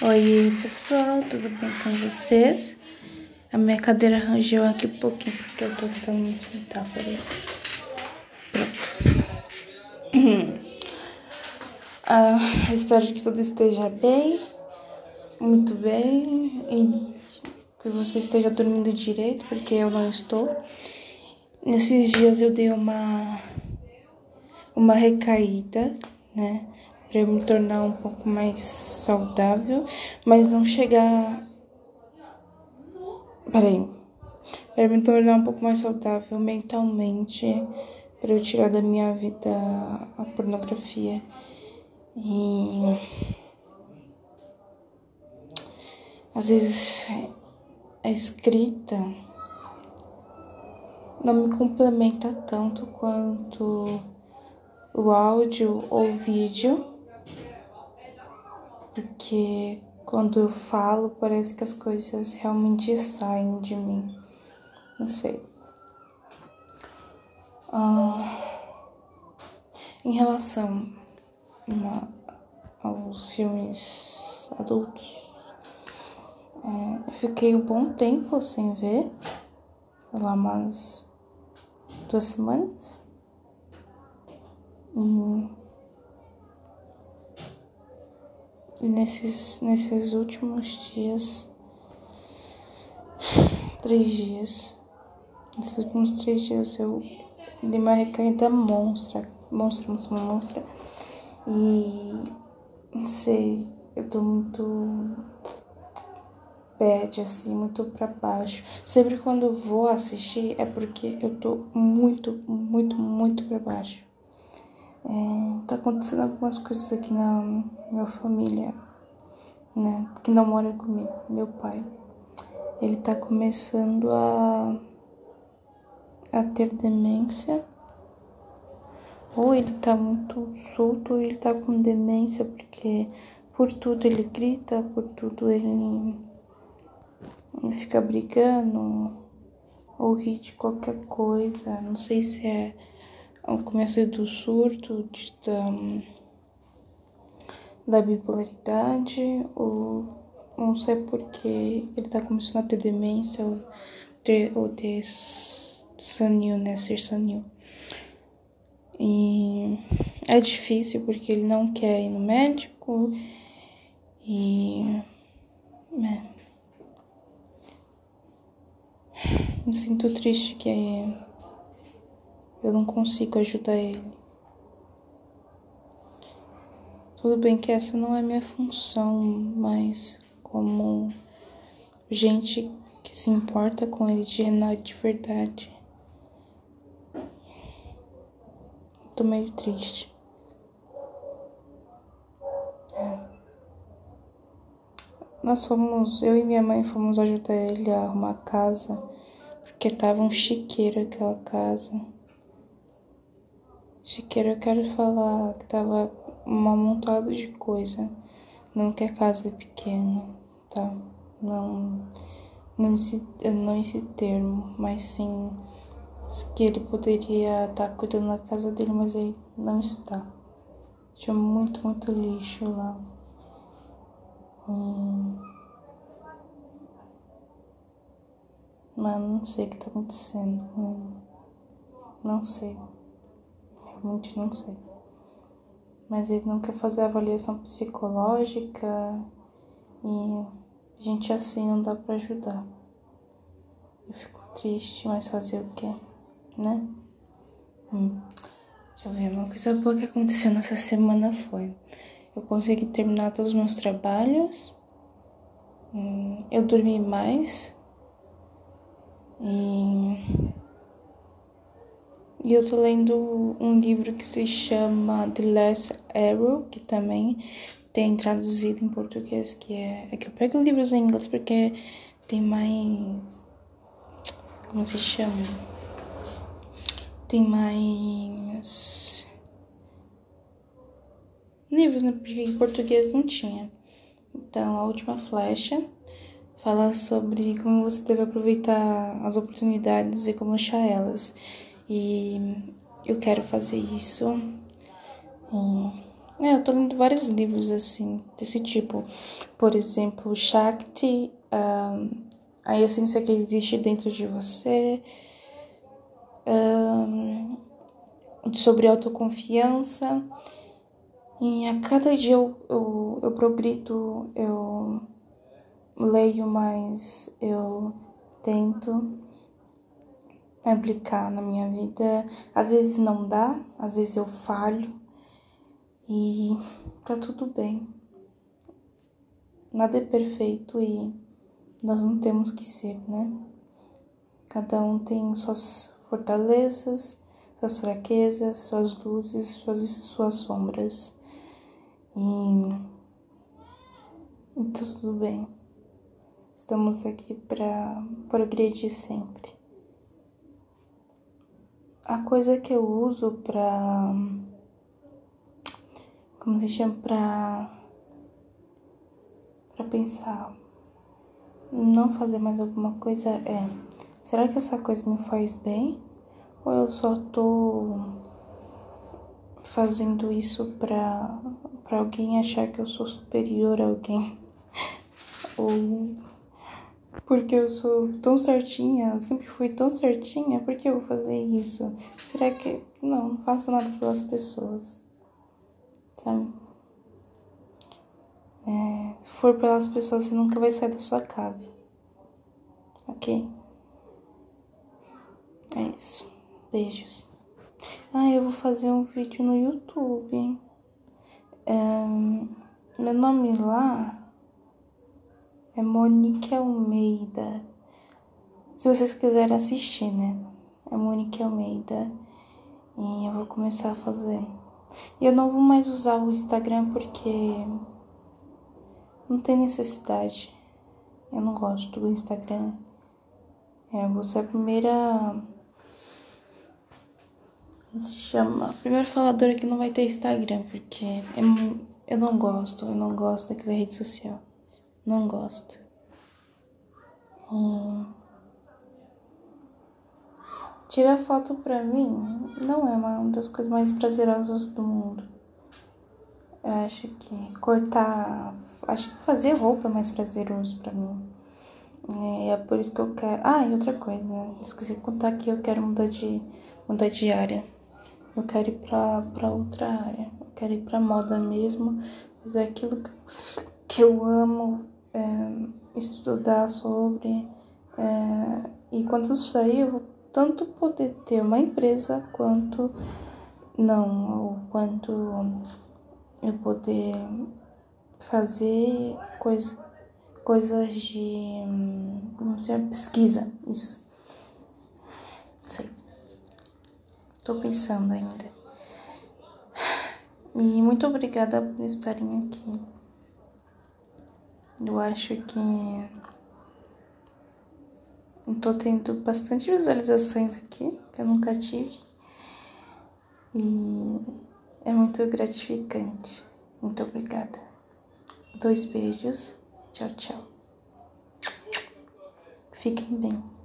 Oi pessoal, tudo bem com vocês? A minha cadeira arranjou aqui um pouquinho porque eu tô tentando me sentar, peraí. Pronto. Ah, espero que tudo esteja bem, muito bem e que você esteja dormindo direito, porque eu não estou. Nesses dias eu dei uma uma recaída, né? Para eu me tornar um pouco mais saudável, mas não chegar. Peraí. Para me tornar um pouco mais saudável mentalmente, para eu tirar da minha vida a pornografia. E. Às vezes a escrita não me complementa tanto quanto o áudio ou vídeo porque quando eu falo parece que as coisas realmente saem de mim. Não sei. Ah, em relação uma, aos filmes adultos, é, eu fiquei um bom tempo sem ver, sei lá, umas duas semanas. E nesses, nesses últimos dias, três dias, nesses últimos três dias eu dei uma recaída monstra, monstra, monstra, monstra. E não sei, eu tô muito bad, assim, muito para baixo. Sempre quando eu vou assistir é porque eu tô muito, muito, muito para baixo. É, tá acontecendo algumas coisas aqui na minha família, né? Que não mora comigo, meu pai. Ele tá começando a, a ter demência. Ou ele tá muito solto, ou ele tá com demência, porque por tudo ele grita, por tudo ele, ele fica brigando, ou ri de qualquer coisa. Não sei se é o começo do surto, da, da bipolaridade, ou não sei porque ele tá começando a ter demência ou ter, ou ter sanil, né? Ser sanil. E é difícil porque ele não quer ir no médico e. É, me sinto triste que eu não consigo ajudar ele. Tudo bem que essa não é minha função, mas como gente que se importa com ele de, de verdade. Tô meio triste. É. Nós fomos, eu e minha mãe fomos ajudar ele a arrumar a casa, porque tava um chiqueiro aquela casa. Chiqueiro, eu quero falar que tava um amontado de coisa. Não que a casa é pequena, tá? Não, não, esse, não esse termo, mas sim que ele poderia estar tá cuidando da casa dele, mas ele não está. Tinha muito, muito lixo lá. Hum. Mas não sei o que tá acontecendo. Não sei realmente não sei. Mas ele não quer fazer avaliação psicológica e gente assim não dá para ajudar. Eu fico triste, mas fazer o quê, né? Hum. Deixa eu ver, uma coisa boa que aconteceu nessa semana foi eu consegui terminar todos os meus trabalhos, hum, eu dormi mais e e eu tô lendo um livro que se chama The Last Arrow, que também tem traduzido em português, que é. É que eu pego livros em inglês porque tem mais. Como se chama? Tem mais. Livros, né? Porque em português não tinha. Então, a última flecha fala sobre como você deve aproveitar as oportunidades e como achar elas. E eu quero fazer isso. É, eu tô lendo vários livros assim, desse tipo. Por exemplo, Shakti, um, a essência que existe dentro de você, um, sobre autoconfiança. E a cada dia eu, eu, eu progrito, eu leio mais, eu tento aplicar na minha vida. Às vezes não dá, às vezes eu falho e tá tudo bem. Nada é perfeito e nós não temos que ser, né? Cada um tem suas fortalezas, suas fraquezas, suas luzes, suas, suas sombras. E, e tá tudo bem. Estamos aqui para progredir sempre. A coisa que eu uso para como se chama para para pensar não fazer mais alguma coisa é será que essa coisa me faz bem? Ou eu só tô fazendo isso para para alguém achar que eu sou superior a alguém? Ou porque eu sou tão certinha, eu sempre fui tão certinha, por que eu vou fazer isso? Será que. Não, não faço nada pelas pessoas sabe? É, se for pelas pessoas, você nunca vai sair da sua casa, ok? É isso. Beijos. Ah, eu vou fazer um vídeo no YouTube. É, meu nome lá é Monique Almeida. Se vocês quiserem assistir, né? É Monique Almeida. E eu vou começar a fazer. E eu não vou mais usar o Instagram porque não tem necessidade. Eu não gosto do Instagram. É, você é a primeira. Como se chama? Primeira faladora que não vai ter Instagram, porque é, eu não gosto, eu não gosto daquela rede social. Não gosto. E Tirar foto pra mim não é uma das coisas mais prazerosas do mundo. Eu acho que cortar. Acho que fazer roupa é mais prazeroso pra mim. É, é por isso que eu quero. Ah, e outra coisa? Esqueci de contar que eu quero mudar de, mudar de área. Eu quero ir pra, pra outra área. Eu quero ir pra moda mesmo. Fazer aquilo que eu amo. É, estudar sobre. É, e quando eu sair, eu vou tanto poder ter uma empresa quanto não, ou quanto eu poder fazer coisa, coisas de como se pesquisa, isso. Sei. Tô pensando ainda. E muito obrigada por estarem aqui. Eu acho que Estou tendo bastante visualizações aqui, que eu nunca tive. E é muito gratificante. Muito obrigada. Dois beijos. Tchau, tchau. Fiquem bem.